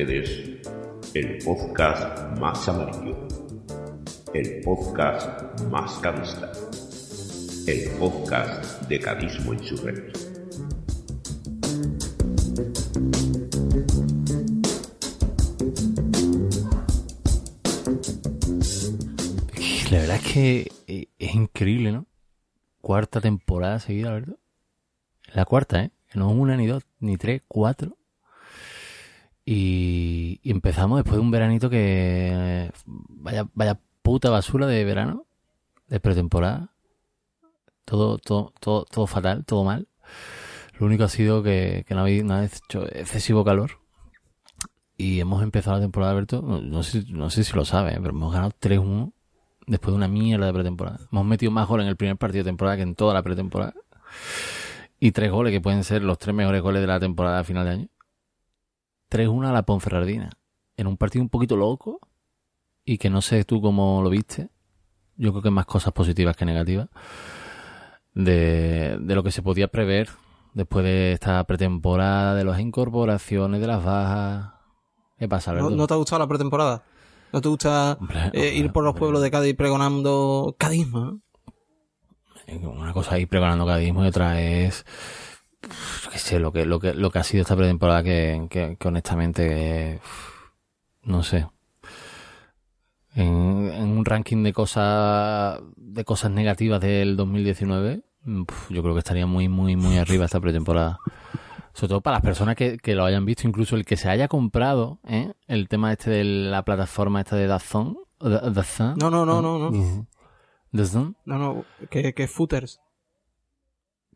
Ustedes, el podcast más amarillo, el podcast más cadista, el podcast de cadismo insurrecto. La verdad es que eh, es increíble, ¿no? Cuarta temporada seguida, ¿verdad? La cuarta, ¿eh? No una, ni dos, ni tres, cuatro. Y, empezamos después de un veranito que... Vaya, vaya puta basura de verano, de pretemporada. Todo, todo, todo, todo fatal, todo mal. Lo único ha sido que, que no habéis no hecho excesivo calor. Y hemos empezado la temporada, Alberto. No, sé, no sé si lo sabes, pero hemos ganado 3-1 después de una mierda de pretemporada. Hemos metido más goles en el primer partido de temporada que en toda la pretemporada. Y tres goles que pueden ser los tres mejores goles de la temporada final de año. 3-1 a la Ponferradina. En un partido un poquito loco. Y que no sé tú cómo lo viste. Yo creo que más cosas positivas que negativas. De, de lo que se podía prever después de esta pretemporada, de las incorporaciones, de las bajas. ¿Qué pasa, ¿No, Alberto? no te ha gustado la pretemporada? ¿No te gusta Hombre, eh, ir por los hombre. pueblos de Cádiz pregonando cadismo? una cosa ahí pregonando cadismo y otra es qué sé lo que lo que lo que ha sido esta pretemporada que, que, que honestamente eh, no sé en, en un ranking de cosas de cosas negativas del 2019 mm, pf, yo creo que estaría muy muy muy arriba esta pretemporada sobre todo para las personas que, que lo hayan visto incluso el que se haya comprado ¿eh? el tema este de la plataforma esta de Dazón Da- Dazón No, no, no, no, no. Dazón No, no, que, que footers.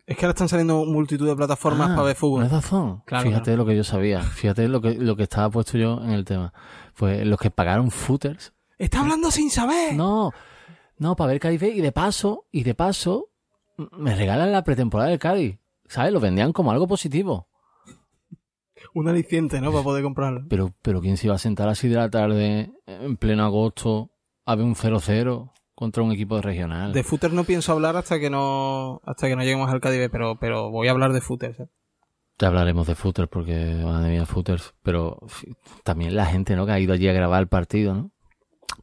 Es que ahora están saliendo multitud de plataformas Ah, para ver fútbol. ¿No es Dazón? Claro, Fíjate claro. lo que yo sabía. Fíjate lo que, lo que estaba puesto yo en el tema. Pues los que pagaron footers. ¡Está hablando sin saber! No, no, para ver Cádiz B, y de paso, y de paso, me regalan la pretemporada del Cádiz. ¿Sabes? Lo vendían como algo positivo. Un aliciente, ¿no? Para poder comprarlo. Pero, pero ¿quién se iba a sentar así de la tarde, en pleno agosto, a ver un 0-0 contra un equipo regional? De footers no pienso hablar hasta que no hasta que no lleguemos al Cádiz, pero, pero voy a hablar de footers. ¿eh? Ya hablaremos de footers porque, madre mía, footers. Pero también la gente, ¿no? Que ha ido allí a grabar el partido, ¿no?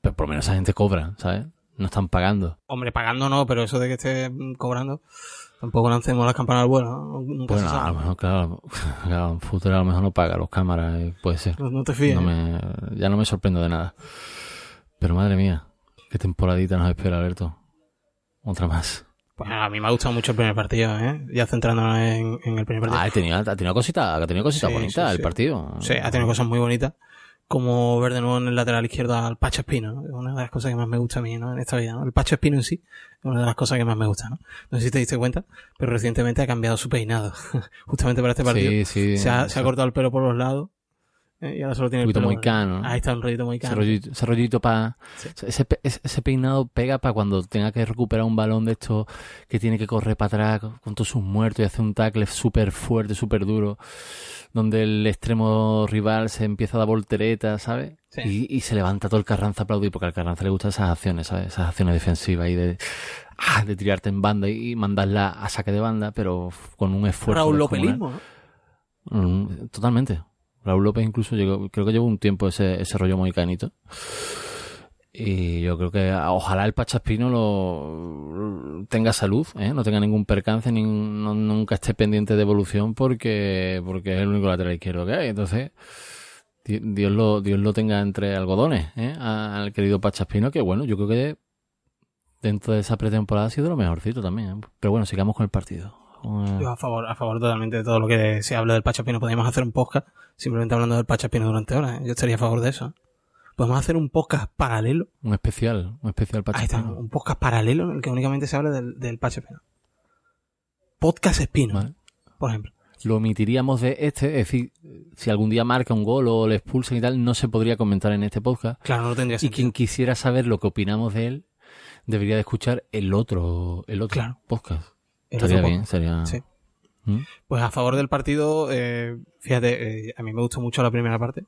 Pero por lo menos esa gente cobra, ¿sabes? No están pagando. Hombre, pagando no, pero eso de que esté mm, cobrando, tampoco lancemos las campanas al vuelo, ¿no? Bueno, a lo mejor, claro, claro, footer a lo mejor no paga los cámaras, eh, puede ser. No, no te fíes. No ¿eh? me, ya no me sorprendo de nada. Pero madre mía, qué temporadita nos espera, Alberto. Otra más. Pues a mí me ha gustado mucho el primer partido, ¿eh? Ya centrándonos en, en el primer partido. Ah, ha tenido, ha tenido cositas, ha tenido cositas Sí, bonitas sí, el sí. partido. Sí, ha tenido cosas muy bonitas. Como ver de nuevo en el lateral izquierdo al Pacho Espino, ¿no? Es una de las cosas que más me gusta a mí, ¿no? En esta vida, ¿no? El Pacho Espino en sí es una de las cosas que más me gusta, ¿no? No sé si te diste cuenta, pero recientemente ha cambiado su peinado. Justamente para este partido. Sí, sí. se, ha, se ha cortado el pelo por los lados. Y ahora solo tiene Un pelo. moicano, ¿no? Ahí está un rollito muy Ese rollito, ese rollito para... Sí. Ese, ese- peinado pega para cuando tenga que recuperar un balón de estos que tiene que correr para atrás con, todos sus muertos y hacer un tackle súper fuerte, súper duro, donde el extremo rival se empieza a dar volteretas, ¿sabes? Sí. Y, y se levanta todo el Carranza a aplaudir porque al Carranza le gustan esas acciones, ¿sabes? Esas acciones defensivas y de, ah, de tirarte en banda y mandarla a saque de banda, pero con un esfuerzo. Raúl. Lopelismo. Mm, Totalmente. Raúl López incluso llegó, creo que llevó un tiempo ese, ese rollo muy canito. Y yo creo que ah, ojalá el Pachaspino lo tenga salud, ¿eh? no tenga ningún percance, ni, nunca esté pendiente de evolución porque, porque es el único lateral izquierdo que hay. Entonces, di- Dios lo, Dios lo tenga entre algodones, ¿eh? al querido Pachaspino, que bueno, yo creo que dentro de esa pretemporada ha sido lo mejorcito también. ¿eh? Pero bueno, sigamos con el partido. Yo a favor, a favor totalmente de todo lo que se habla del Pacho Espino. Podríamos hacer un podcast simplemente hablando del Pacho Espino durante horas. ¿eh? Yo estaría a favor de eso. Podemos hacer un podcast paralelo. Un especial, un especial Ahí está, un podcast paralelo en el que únicamente se habla del, del Pacho Espino. Podcast Espino, Vale. por ejemplo. lo omitiríamos de este, es decir, si algún día marca un gol o le expulsan y tal, no se podría comentar en este podcast. Claro, no tendría Y sentido. quien quisiera saber lo que opinamos de él, debería de escuchar el otro, el otro Claro. podcast. Estaría otro bien, sería... Sí. ¿Mm? Pues a favor del partido, eh, fíjate, eh, a mí me gustó mucho la primera parte.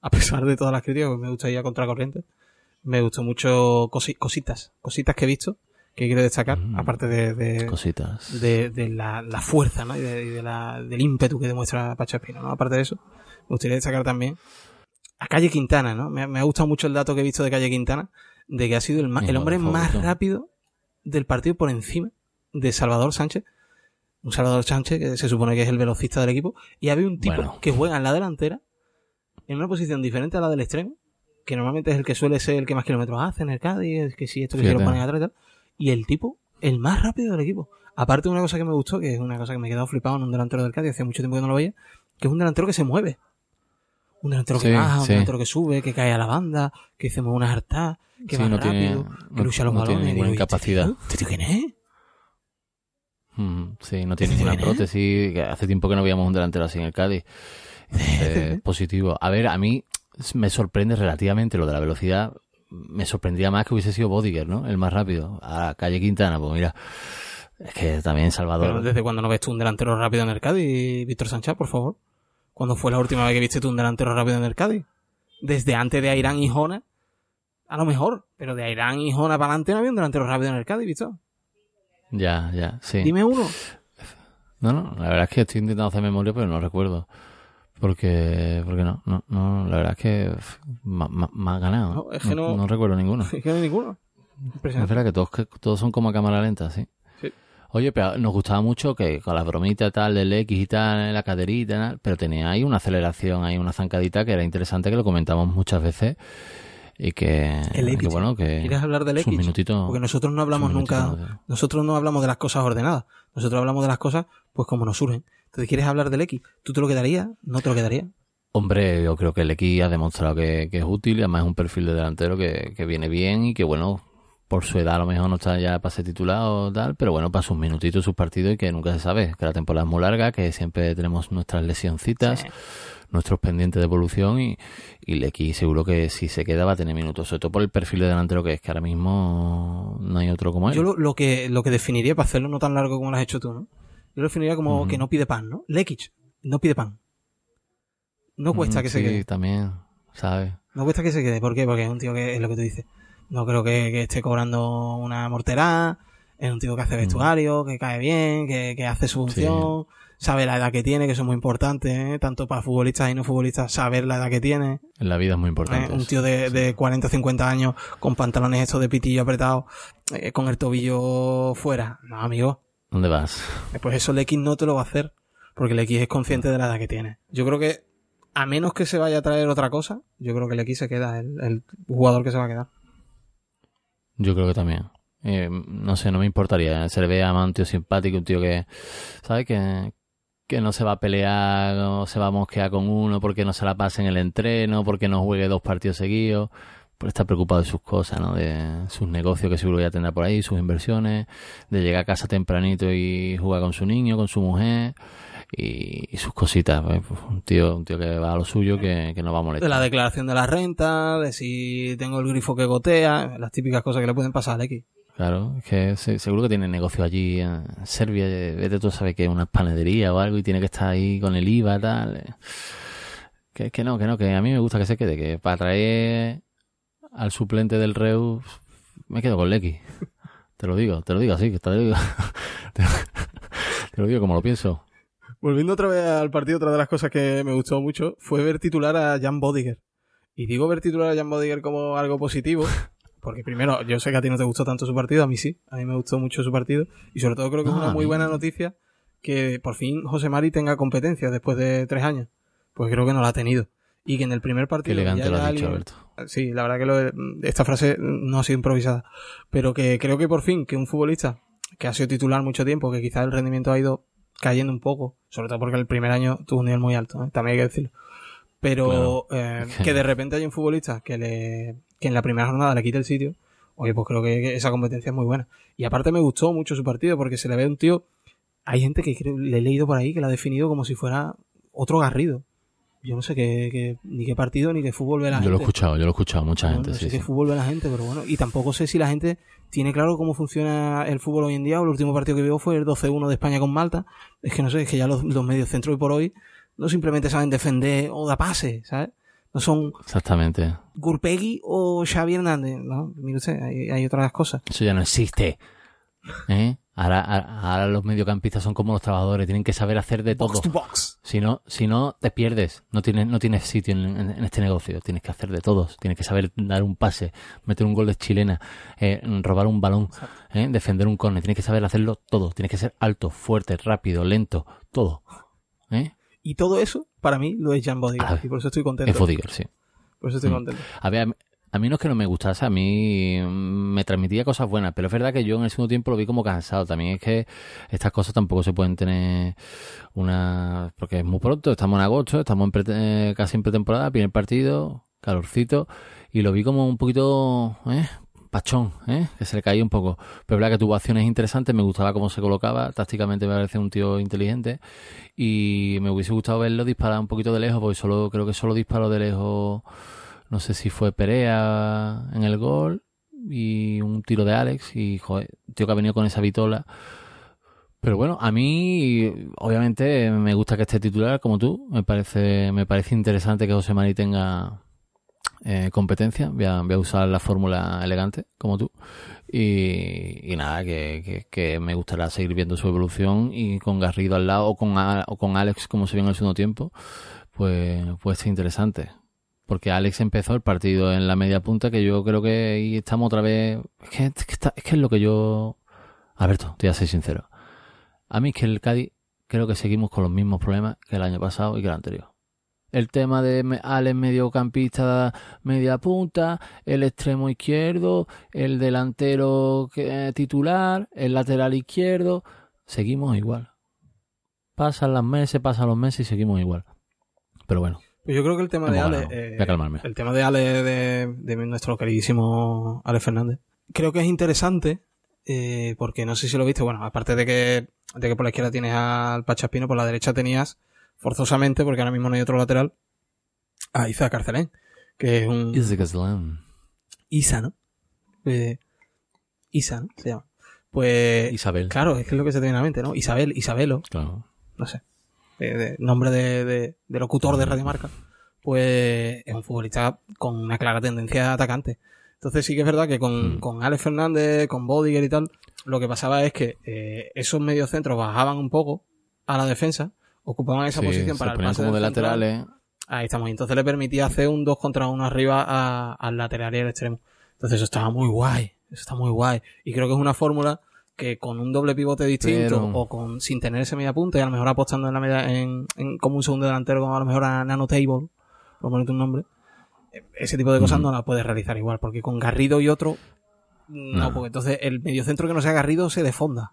A pesar de todas las críticas, pues me gusta ir a contracorriente. Me gustó mucho cosi- cositas, cositas que he visto que quiero destacar, Mm. aparte de, de, Cositas. de, de la, la fuerza ¿no? y, de, la, del ímpetu que demuestra Pacho Espino. ¿no? Aparte de eso, me gustaría destacar también a Calle Quintana. ¿no? Me, me ha gustado mucho el dato que he visto de Calle Quintana, de que ha sido el, el hombre más rápido del partido por encima de Salvador Sánchez. Un Salvador Sánchez que se supone que es el velocista del equipo. Y había un tipo Bueno. que juega en la delantera, en una posición diferente a la del extremo, que normalmente es el que suele ser el que más kilómetros hace en el Cádiz, es que si esto que se lo ponen atrás y tal. Y el tipo, el más rápido del equipo. Aparte de una cosa que me gustó, que es una cosa que me he quedado flipado en un delantero del Cádiz, hace mucho tiempo que no lo veía, que es un delantero que se mueve. Un delantero que Sí, baja, un delantero que sube, que cae a la banda, que hacemos unas hartas, que Sí, va no rápido, tiene- que lucha los no balones. tiene ninguna Digo, ¿y este incapacidad. tío? ¿Este tío quién es? Sí, no tiene ¿Este ninguna prótesis. Hace tiempo que no veíamos un delantero así en el Cádiz. Eh, positivo. A ver, a mí me sorprende relativamente lo de la velocidad. Me sorprendía más que hubiese sido Bodiger, ¿no? El más rápido. A Calle Quintana, pues mira. Es que también Pero Salvador. ¿Desde cuándo no ves tú un delantero rápido en el Cádiz, Víctor Sánchez, por favor? ¿Cuándo fue la última vez que viste tú un delantero rápido en el Cádiz? Desde antes de Airán y Jona, a lo mejor. Pero de Airán y Jona para adelante no había un delantero rápido en el Cádiz, Víctor. Ya, ya, sí. Dime uno. No, no, la verdad es que estoy intentando hacer memoria, pero no recuerdo. Porque, porque no, no, no, la verdad es que me ha ganado. No, es que no- recuerdo ninguno. Es que no hay ninguno. Es verdad que todos, que todos son como a cámara lenta, sí. Sí. Oye, pero nos gustaba mucho que con las bromitas tal del X y tal, la caderita tal, pero tenía ahí una aceleración, ahí una zancadita que era interesante, que lo comentamos muchas veces y que, El que bueno, que ¿Quieres hablar del X? minutitos... Porque nosotros no hablamos nunca, nosotros no hablamos de las cosas ordenadas. Nosotros hablamos de las cosas, pues como nos surgen. Entonces, ¿quieres hablar del X? ¿Tú te lo quedarías? ¿No te lo quedarías? Hombre, yo creo que el X ha demostrado que, que es útil y además es un perfil de delantero que, que viene bien y que bueno, por su edad a lo mejor no está ya para ser titular o tal, pero bueno, para sus minutitos, sus partidos y que nunca se sabe, que la temporada es muy larga, que siempre tenemos nuestras lesioncitas, Sí. nuestros pendientes de evolución y, y X seguro que si se queda va a tener minutos, sobre todo por el perfil de delantero que es, que ahora mismo no hay otro como él. Yo lo, lo que, lo que definiría, para hacerlo no tan largo como lo has hecho tú, ¿no? Yo lo definiría como que no pide pan, ¿no? Lekic, no pide pan. No cuesta que se sí, quede. también, ¿sabes? No cuesta que se quede. ¿Por qué? Porque es un tío que es lo que tú dices. No creo que, que esté cobrando una morterá. Es un tío que hace vestuario, que cae bien, que, que hace su función. Sabe la edad que tiene, que eso es muy importante, ¿eh? tanto para futbolistas y no futbolistas, saber la edad que tiene. En la vida es muy ¿eh? importante. Un eso. tío de, de 40 50 años con pantalones estos de pitillo apretado, eh, con el tobillo fuera. No, amigo. ¿Dónde vas? Pues eso el X no te lo va a hacer. Porque el X es consciente de la edad que tiene. Yo creo que, a menos que se vaya a traer otra cosa, yo creo que el X se queda, el, el jugador que se va a quedar. Yo creo que también. Eh, no sé, no me importaría. Se le ve a un tío simpático, un tío que, ¿sabes? Que, que no se va a pelear, no se va a mosquear con uno porque no se la pase en el entreno, porque no juegue dos partidos seguidos. Por estar preocupado de sus cosas, ¿no? De sus negocios que seguro ya tendrá por ahí, sus inversiones, de llegar a casa tempranito y jugar con su niño, con su mujer y, y sus cositas. pues, pues, un tío, un tío que va a lo suyo, que, que no va a molestar. De la declaración de la renta, de si tengo el grifo que gotea, las típicas cosas que le pueden pasar al X. Claro, es que se- seguro que tiene negocio allí en Serbia, eh, vete tú sabes que es una panadería o algo y tiene que estar ahí con el IVA tal. eh. Que, que no, que no, que a mí me gusta que se quede, que para traer al suplente del Reus me quedo con Lecky. Te lo digo, te lo digo así, que te lo digo. te lo digo como lo pienso. Volviendo otra vez al partido, otra de las cosas que me gustó mucho fue ver titular a Jan Bodiger. Y digo ver titular a Jan Bodiger como algo positivo, porque primero, yo sé que a ti no te gustó tanto su partido, a mí sí, a mí me gustó mucho su partido, y sobre todo creo que es Ah, una a muy buena noticia que por fin José Mari tenga competencia después de tres años. Pues creo que no la ha tenido. Y que en el primer Qué partido... elegante ya lo has dicho, Alberto. Sí, la verdad que lo- esta frase no ha sido improvisada. Pero que creo que por fin que un futbolista que ha sido titular mucho tiempo, que quizás el rendimiento ha ido cayendo un poco, sobre todo porque el primer año tuvo un nivel muy alto, ¿eh? también hay que decirlo. Pero eh, que- de repente hay un futbolista que le que en la primera jornada le quite el sitio, oye, pues creo que, esa competencia es muy buena. Y aparte me gustó mucho su partido porque se le ve un tío, hay gente que creo- le he leído por ahí que lo ha definido como si fuera otro Garrido. Yo no sé qué, qué- ni qué partido ni qué fútbol ve la Yo gente. lo he escuchado, yo lo he escuchado, mucha No, gente, no sí, sé sí. qué fútbol ve la gente, pero bueno. Y tampoco sé si la gente tiene claro cómo funciona el fútbol hoy en día. O el último partido que vio fue el 12-1 de España con Malta. Es que no sé, es que ya los, los medios centros hoy por hoy no simplemente saben defender o da pase, ¿sabes? No son Exactamente. Gurpegui o Xavi Hernández, ¿no? Mire usted, hay, hay otras cosas. Eso ya no existe. ¿eh? Ahora, ahora, los mediocampistas son como los trabajadores, tienen que saber hacer de todo. Si no, si no te pierdes, no tienes, no tienes sitio en, este negocio, tienes que hacer de todos, tienes que saber dar un pase, meter un gol de chilena, eh, robar un balón, eh, defender un córner, tienes que saber hacerlo todo, tienes que ser alto, fuerte, rápido, lento, todo. ¿eh? Y todo eso, para mí, lo es Jan Bodiger, y por eso estoy contento. Es Bodiger, sí. Por eso estoy mm. contento. A ver, a mí no es que no me gustase, a mí me transmitía cosas buenas, pero es verdad que yo en el segundo tiempo lo vi como cansado. También es que estas cosas tampoco se pueden tener una... porque es muy pronto, estamos en agosto, estamos en eh, casi en pretemporada, primer partido, calorcito, y lo vi como un poquito... ¿eh? pachón, ¿eh? que se le caía un poco. Pero verdad que tuvo acciones interesantes, me gustaba cómo se colocaba, tácticamente me parece un tío inteligente y me hubiese gustado verlo disparar un poquito de lejos, porque solo creo que solo disparó de lejos no sé si fue Perea en el gol y un tiro de Alex y joder, tío que ha venido con esa vitola. Pero bueno, a mí obviamente me gusta que esté titular como tú. Me parece, me parece interesante que José Mari tenga eh, competencia. Voy a, usar la fórmula elegante como tú. Y, nada, que, que, me gustará seguir viendo su evolución y con Garrido al lado o con, o con Alex como se vio en el segundo tiempo, pues puede ser interesante porque Alex empezó el partido en la media punta, que yo creo que ahí estamos otra vez. Es que es, que, es lo que yo. Alberto, te voy a ser sincero. A mí es que el Cádiz creo que seguimos con los mismos problemas que el año pasado y que el anterior. El tema de Alex mediocampista, media punta, el extremo izquierdo, el delantero titular, el lateral izquierdo, seguimos igual. Pasan los meses, pasan los meses y seguimos igual. Pero bueno, pues yo creo que el tema de Ale. Eh, el tema de Ale de, nuestro queridísimo Ale Fernández. Creo que es interesante. Eh, porque no sé si lo viste. Bueno, aparte de que, de que por la izquierda tienes al Pachaspino, por la derecha tenías forzosamente, porque ahora mismo no hay otro lateral, a Isa Carcelén. Que es un. Isa, ¿no? Eh, Isa, ¿no? Se llama. Pues. Isabel. Claro, es que es lo que se te viene a la mente, ¿no? Isabel, Isabelo. Claro. No sé de, nombre de, de, locutor de Radio Marca, pues es un futbolista con una clara tendencia atacante. Entonces sí que es verdad que con, mm. con Alex Fernández, con Bodiger y tal, lo que pasaba es que eh, esos mediocentros bajaban un poco a la defensa, ocupaban esa posición para el pase como de laterales. Ahí estamos. Entonces le permitía hacer un 2 contra 1 arriba al lateral y al extremo. Entonces eso estaba muy guay. Eso está muy guay. Y creo que es una fórmula que con un doble pivote distinto o con sin tener ese media punta y a lo mejor apostando en la media en, como un segundo delantero como a lo mejor a Nano Table por ponerte un nombre ese tipo de cosas no la puedes realizar igual porque con Garrido y otro no, porque entonces el mediocentro que no sea Garrido se defonda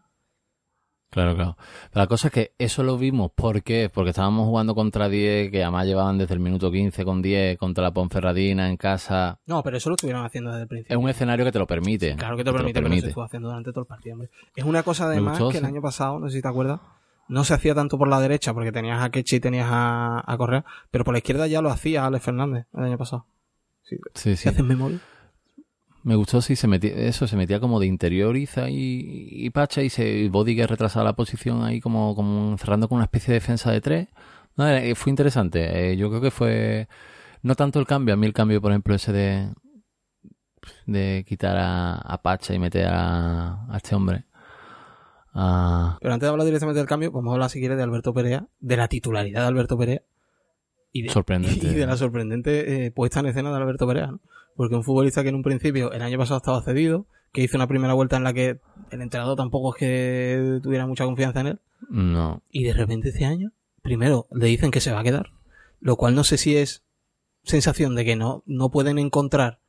Claro, claro. la cosa es que eso lo vimos, ¿por qué? Porque estábamos jugando contra 10, que además llevaban desde el minuto 15 con 10, contra la Ponferradina en casa. No, pero eso lo estuvieron haciendo desde el principio. Es un escenario que te lo permite. Claro que te, lo permite, pero estuvo haciendo durante todo el partido, hombre. Es una cosa además que el año pasado, no sé si te acuerdas, no se hacía tanto por la derecha, porque tenías a Kechi y tenías a, a Correa, pero por la izquierda ya lo hacía Alex Fernández el año pasado. Sí, sí. sí. haces memoria? Me gustó si se metía, eso, se metía como de interioriza y, y Pacha y se body que retrasaba la posición ahí como, como cerrando con una especie de defensa de tres. No, fue interesante. Eh, yo creo que fue no tanto el cambio, a mí el cambio, por ejemplo, ese de de quitar a, Pacha y meter a, este hombre. Pero antes de hablar directamente del cambio, vamos a hablar si quieres de Alberto Perea, de la titularidad de Alberto Perea. Y de, sorprendente. Y de la sorprendente eh, puesta en escena de Alberto Perea, ¿no? Porque un futbolista que en un principio, el año pasado estaba cedido, que hizo una primera vuelta en la que el entrenador tampoco es que tuviera mucha confianza en él. No. Y de repente este año, primero le dicen que se va a quedar. Lo cual no sé si es sensación de que no, no pueden encontrar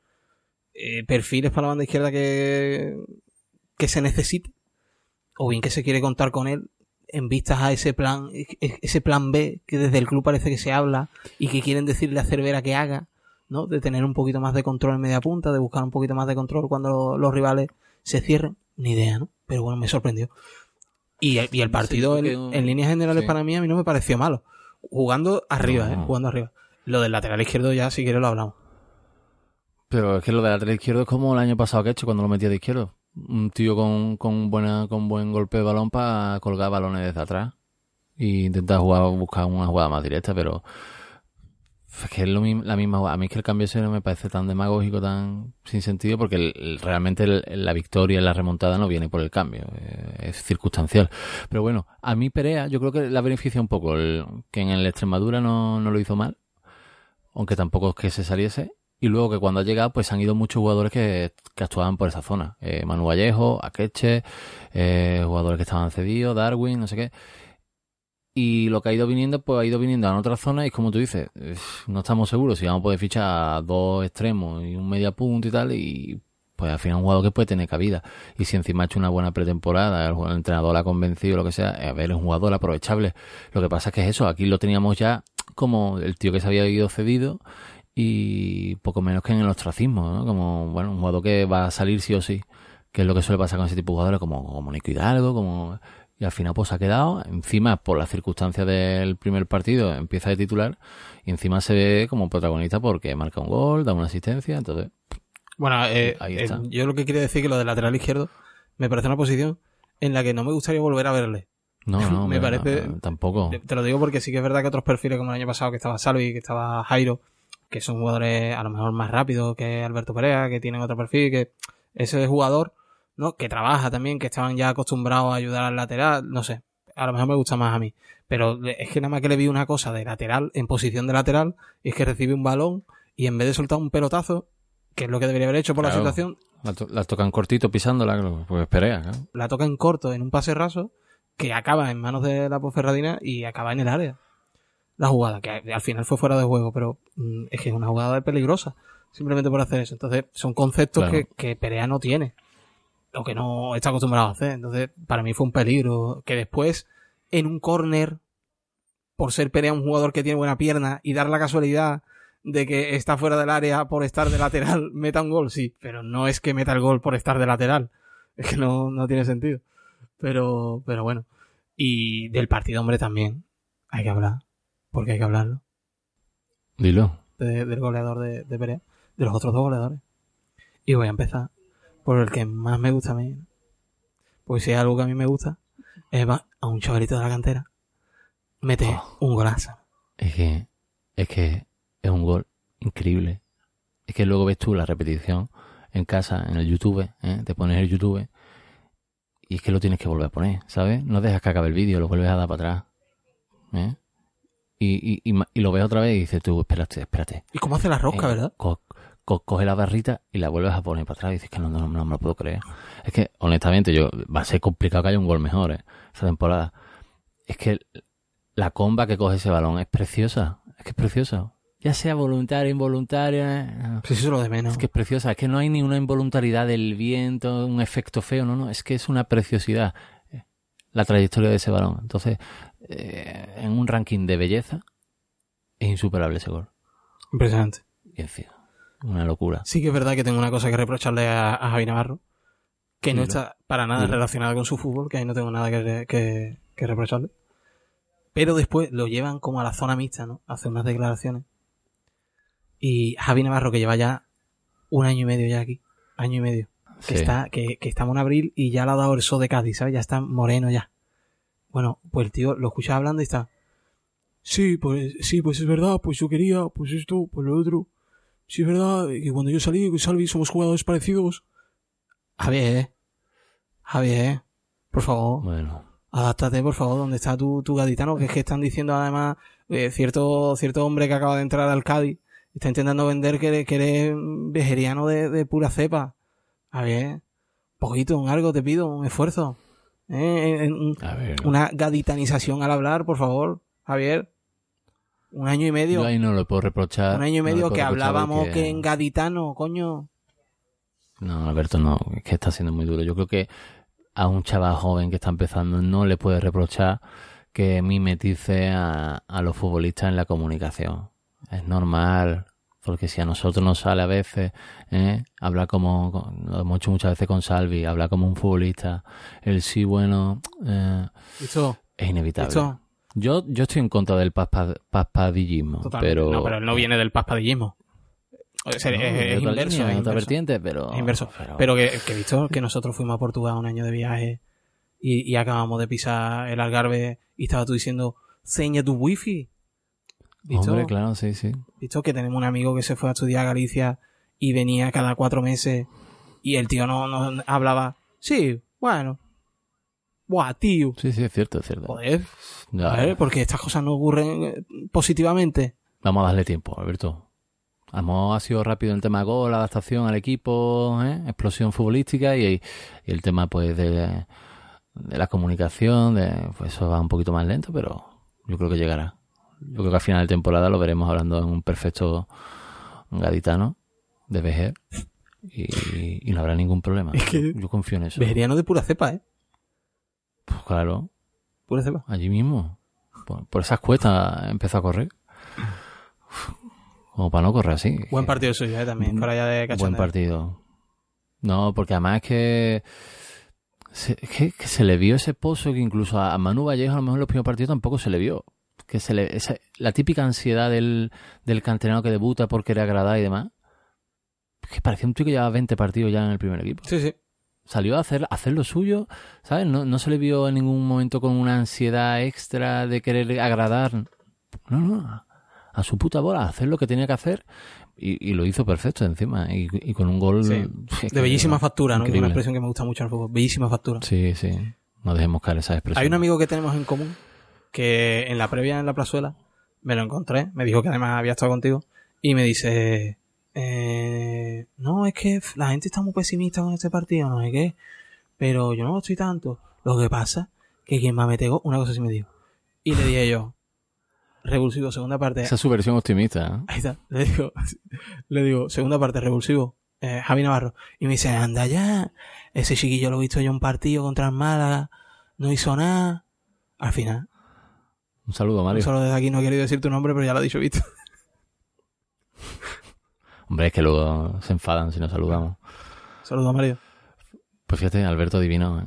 eh, perfiles para la banda izquierda que, que se necesite. O bien que se quiere contar con él en vistas a ese plan, ese plan B que desde el club parece que se habla y que quieren decirle a Cervera que haga ¿no? De tener un poquito más de control en media punta, de buscar un poquito más de control cuando los rivales se cierren. Ni idea, ¿no? Pero bueno, me sorprendió. Y, el partido en, líneas generales para mí a mí no me pareció malo. Jugando arriba, ¿eh? Jugando arriba. Lo del lateral izquierdo ya si quieres lo hablamos. Pero es que lo del lateral izquierdo es como el año pasado que he hecho cuando lo metía de izquierdo. Un tío con, con, buena, con buen golpe de balón para colgar balones desde atrás. E intentar jugar, buscar una jugada más directa, pero es que es lo, la misma. A mí es que el cambio ese no me parece tan demagógico, tan sin sentido, porque realmente la victoria, la remontada no viene por el cambio, eh, es circunstancial. Pero bueno, a mí Perea, yo creo que la beneficia un poco, que en el Extremadura no, no lo hizo mal, aunque tampoco es que se saliese. Y luego que cuando ha llegado, pues han ido muchos jugadores que, que actuaban por esa zona. Eh, Manu Vallejo, Akeche, eh, jugadores que estaban cedidos, Darwin, no sé qué. Y lo que ha ido viniendo, pues ha ido viniendo en otra zona y como tú dices, no estamos seguros si vamos a poder fichar dos extremos y un media punto y tal y pues al final un jugador que puede tener cabida. Y si encima ha hecho una buena pretemporada, el, entrenador la ha convencido, lo que sea, a ver, es un jugador aprovechable. Lo que pasa es que es eso, aquí lo teníamos ya como el tío que se había ido cedido y poco menos que en el ostracismo. Como, bueno, un jugador que va a salir sí o sí, que es lo que suele pasar con ese tipo de jugadores, como, como Nico Hidalgo, como... Y al final pues ha quedado, encima por las circunstancias del primer partido, empieza de titular, y encima se ve como protagonista porque marca un gol, da una asistencia, entonces... Bueno, eh, eh, yo lo que quería decir que lo del lateral izquierdo me parece una posición en la que no me gustaría volver a verle. No, no, me parece. tampoco. Te lo digo porque sí que es verdad que otros perfiles, como el año pasado, que estaba Salvi, que estaba Jairo, que son jugadores a lo mejor más rápidos que Alberto Perea, que tienen otro perfil, que ese jugador, ¿no? Que trabaja también, que estaban ya acostumbrados a ayudar al lateral, no sé. A lo mejor me gusta más a mí. Pero es que nada más que le vi una cosa de lateral, en posición de lateral, y es que recibe un balón y en vez de soltar un pelotazo, que es lo que debería haber hecho por la situación. La, toca tocan cortito pisándola, pues Perea, ¿no? La toca en corto, en un pase raso, que acaba en manos de la Ponferradina y acaba en el área la jugada, que al final fue fuera de juego, pero mm, es que es una jugada peligrosa, simplemente por hacer eso. Entonces, son conceptos que, que Perea no tiene, o que no está acostumbrado a hacer. Entonces, para mí fue un peligro, que después, en un córner, por ser Perea un jugador que tiene buena pierna y dar la casualidad de que está fuera del área por estar de lateral, meta un gol, sí, pero no es que meta el gol por estar de lateral. Es que no, no tiene sentido. Pero, pero bueno. Y del partido, hombre, también hay que hablar porque hay que hablarlo. Dilo. del goleador de, de Perea, de los otros dos goleadores. Y voy a empezar por el que más me gusta a mí. Porque si hay algo que a mí me gusta, es a un chavalito de la cantera. Mete oh. un golazo. Es que, es que es un gol increíble. Es que luego ves tú la repetición en casa, en el YouTube, ¿eh? te pones el YouTube y es que lo tienes que volver a poner, ¿sabes? No dejas que acabe el vídeo, lo vuelves a dar para atrás. ¿eh? y, y, y, lo ves otra vez y dices tú, espérate, espérate. ¿Y cómo hace la rosca, eh, verdad? Coge la barrita y la vuelves a poner para atrás y dices que no, no, no, me lo puedo creer. Es que, honestamente, yo va a ser complicado que haya un gol mejor ¿eh? esta temporada. Es que la comba que coge ese balón es preciosa. Es que es preciosa. Ya sea voluntaria, involuntaria. Sí, eso es lo de menos. Es que es preciosa. Es que no hay ni una involuntariedad del viento, un efecto feo. No, no. Es que es una preciosidad eh, la trayectoria de ese balón. Entonces, eh, en un ranking de belleza, es insuperable ese gol. Impresionante. Y en fin, una locura. Sí que es verdad que tengo una cosa que reprocharle a, Javi Navarro, que no está para nada relacionada con su fútbol, que ahí no tengo nada que, que, reprocharle. Pero después lo llevan como a la zona mixta, ¿no? Hace unas declaraciones. Y Javi Navarro, que lleva ya un año y medio ya aquí, año y medio, que está, que, que estamos en abril y ya le ha dado el sol de Cádiz, ¿sabes? Ya está moreno ya. Bueno, pues el tío lo escucha hablando y está. Sí, pues, sí, pues es verdad, pues yo quería, pues esto, pues lo otro. Sí, es verdad, que cuando yo salí con Salvi somos jugadores parecidos. Javier, Javier, por favor. Bueno. Adáptate, por favor, ¿dónde está tu, tu gaditano? Que es que están diciendo además, eh, cierto, cierto hombre que acaba de entrar al Cádiz, está intentando vender que, que eres vejeriano de, de pura cepa. Javier, poquito, un algo te pido, un esfuerzo. ¿Eh? Una gaditanización al hablar, por favor, Javier. Un año y medio. Yo ahí no lo puedo reprochar. Un año y medio que hablábamos que... en gaditano, coño. No, Alberto, no, es que está siendo muy duro. Yo creo que a un chaval joven que está empezando no le puede reprochar que mimetice a, a los futbolistas en la comunicación. Es normal, porque si a nosotros nos sale a veces, ¿eh? hablar como, lo hemos hecho muchas veces con Salvi, hablar como un futbolista, el sí bueno, eh, es inevitable. Yo, yo estoy en contra del paspadillismo, pero... No, pero él no viene del paspadillismo. es, inverso. es otra vertiente, pero... inverso. Pero, que, que, visto que nosotros fuimos a Portugal un año de viaje y, y acabamos de pisar el Algarve y estaba tú diciendo, seña tu wifi. Visto, Hombre, claro, sí, sí. visto que tenemos un amigo que se fue a estudiar a Galicia y venía cada cuatro meses y el tío no, no hablaba. Sí, bueno. Buah, tío. Sí, sí, es cierto, es cierto. Joder, Ya, a ver, porque estas cosas no ocurren eh, positivamente. Vamos a darle tiempo, Alberto. Hemos ha sido rápido el tema de gol, adaptación al equipo, ¿eh? explosión futbolística y, y el tema pues de, de la comunicación, de, pues eso va un poquito más lento, pero yo creo que llegará. Yo creo que al final de temporada lo veremos hablando en un perfecto gaditano de Vejer y, y no habrá ningún problema. Es que- yo confío en eso. Vejeriano de pura cepa, ¿eh? Pues claro, allí mismo. Por, por esas cuestas empezó a correr. Como para no correr así. Buen partido suyo, ¿eh? También, fuera ya de Buen cachondeo. partido. No, porque además es que se, es que, que se le vio ese pozo que incluso a, a Manu Vallejo a lo mejor en los primeros partidos tampoco se le vio. Que se le, esa- la típica ansiedad del, del canterano que debuta por querer agradar y demás. Que parecía un tío que llevaba 20 partidos ya en el primer equipo. Sí, sí. Salió a hacer, a hacer lo suyo, ¿sabes? No, no se le vio en ningún momento con una ansiedad extra de querer agradar. No, no. A su puta bola, a hacer lo que tenía que hacer. Y, y lo hizo perfecto encima. Y, y con un gol. Sí. De que- bellísima factura, ¿no? Una expresión que me gusta mucho en el fútbol. Bellísima factura. Sí, sí. No dejemos caer esa expresión. Hay un amigo que tenemos en común que en la previa en la plazuela me lo encontré, me dijo que además había estado contigo y me dice, eh, no, es que la gente está muy pesimista con este partido, no sé qué, pero yo no lo estoy tanto. Lo que pasa que quien más me pegó, una cosa así me dijo. Y le dije yo, revulsivo, segunda parte, Esa es su versión optimista. ¿eh? Ahí está. Le digo, le digo, segunda parte, revulsivo. Eh, Javi Navarro. Y me dice, anda ya. Ese chiquillo lo he visto yo en un partido contra el Málaga. No hizo nada. Al final. Un saludo, Mario. Solo desde aquí no he querido decir tu nombre, pero ya lo ha dicho Víctor. Hombre, es que luego se enfadan si nos saludamos. Saludos a Mario. Pues fíjate, Alberto Divino. ¿eh?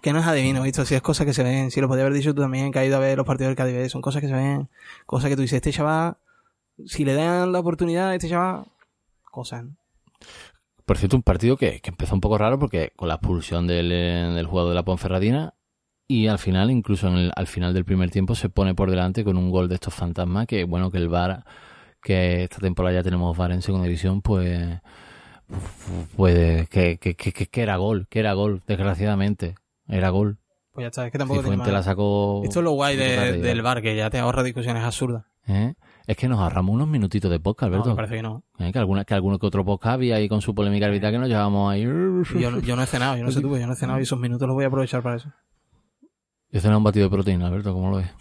Que no es adivino, Víctor. Si es cosas que se ven. Si lo podía haber dicho tú también, que ha ido a ver los partidos del Cádiz. Son cosas que se ven. Cosas que tú dices, este chaval. Si le dan la oportunidad, este chaval. Cosas. ¿no? Por cierto, un partido que, que empezó un poco raro porque con la expulsión del, eh, del jugador de la Ponferradina y al final, incluso en el- al final del primer tiempo, se pone por delante con un gol de estos fantasmas que, bueno, que el VAR, que esta temporada ya tenemos VAR en segunda división, pues, pues que, que, que, que- era gol, que era gol, desgraciadamente, era gol. Pues ya está. Es que tampoco más. la sacó... Esto es lo guay de- tarde del bar, que ya te ahorra discusiones absurdas. ¿Eh? Es que nos ahorramos unos minutitos de podcast, No, Alberto. me parece que no. ¿Eh? Que, alguna, que alguno que otro podcast había ahí con su polémica arbitral que nos llevábamos ahí. Yo, no- yo no he cenado, yo no sé tú, pero yo no he cenado y esos minutos los voy a aprovechar para eso. Yo cené un batido de proteína, Alberto, ¿cómo lo ves?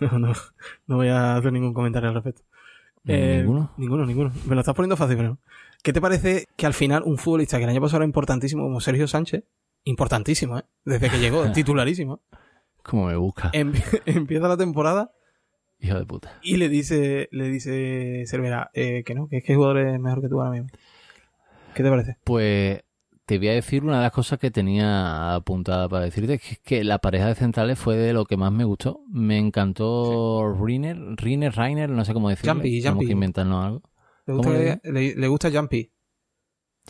No, no, no voy a hacer ningún comentario al respecto. Eh, ¿Ninguno? Ninguno, ninguno. Me lo estás poniendo fácil, pero. ¿Qué te parece que al final un futbolista que el año pasado era importantísimo como Sergio Sánchez, importantísimo, ¿eh? Desde que llegó, titularísimo, ¿Cómo me busca? em- empieza la temporada Hijo de puta. y le dice, le dice Cervera, eh, que no, que es que el jugador es mejor que tú ahora mismo. ¿Qué te parece? Pues te voy a decir una de las cosas que tenía apuntada para decirte, que es que la pareja de centrales fue de lo que más me gustó. Me encantó Riner, Riner, Rainer, no sé cómo decirlo. Jumpy, Jumpy. que inventarnos algo. ¿Le gusta, ¿Cómo le, le- le gusta Jumpy?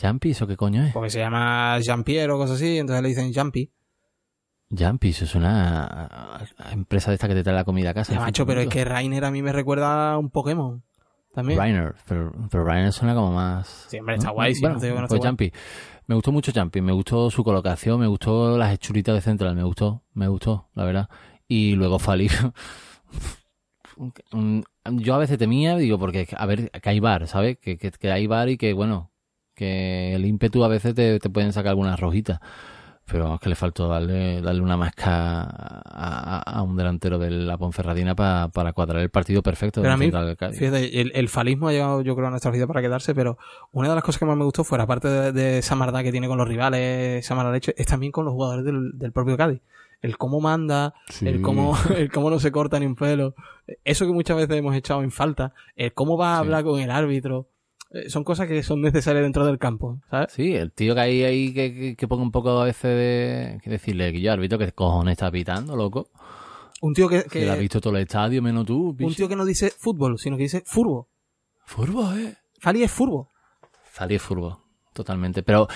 ¿Jumpy? ¿Eso qué coño es? Porque se llama Jean-Pierre o cosas así, entonces le dicen Jumpy. Jumpy, eso es una empresa de esta que te trae la comida a casa. Macho, pero es que Rainer a mí me recuerda a un Pokémon. También. Rainer, pero, pero Rainer suena como más... Sí, hombre, está guay, sí, no te digo que no pues está guay. Jumpy. Me gustó mucho Jumpy, me gustó su colocación, me gustó las hechuritas de central, me gustó, me gustó, la verdad. Y luego Fali. Mm, Yo a veces temía, digo, porque a ver, que hay bar, ¿sabes? Que, que, que hay bar y que, bueno, que el ímpetu a veces te, te pueden sacar algunas rojitas. Pero es que le faltó darle, darle una masca a, a- un delantero de la Ponferradina pa- para cuadrar el partido perfecto. Pero del a mí, Cádiz. Fíjate, el, el falismo ha llegado, yo creo, a nuestra vida para quedarse, pero una de las cosas que más me gustó fuera, aparte de, de esa maldad que tiene con los rivales, esa mala leche, es también con los jugadores del, del propio Cádiz. El cómo manda, Sí. el cómo, el cómo no se corta ni un pelo, eso que muchas veces hemos echado en falta, el cómo va a Sí. hablar con el árbitro, son cosas que son necesarias dentro del campo, ¿sabes? Sí, el tío que hay ahí que, que, que ponga un poco a veces de... Que decirle que yo, árbitro, que cojones está pitando, loco? Un tío que, Que, lo ha que visto todo el estadio, menos tú, un tío que no dice fútbol, sino que dice furbo. Furbo, eh. Fali es furbo. Salí de furbo, totalmente. Pero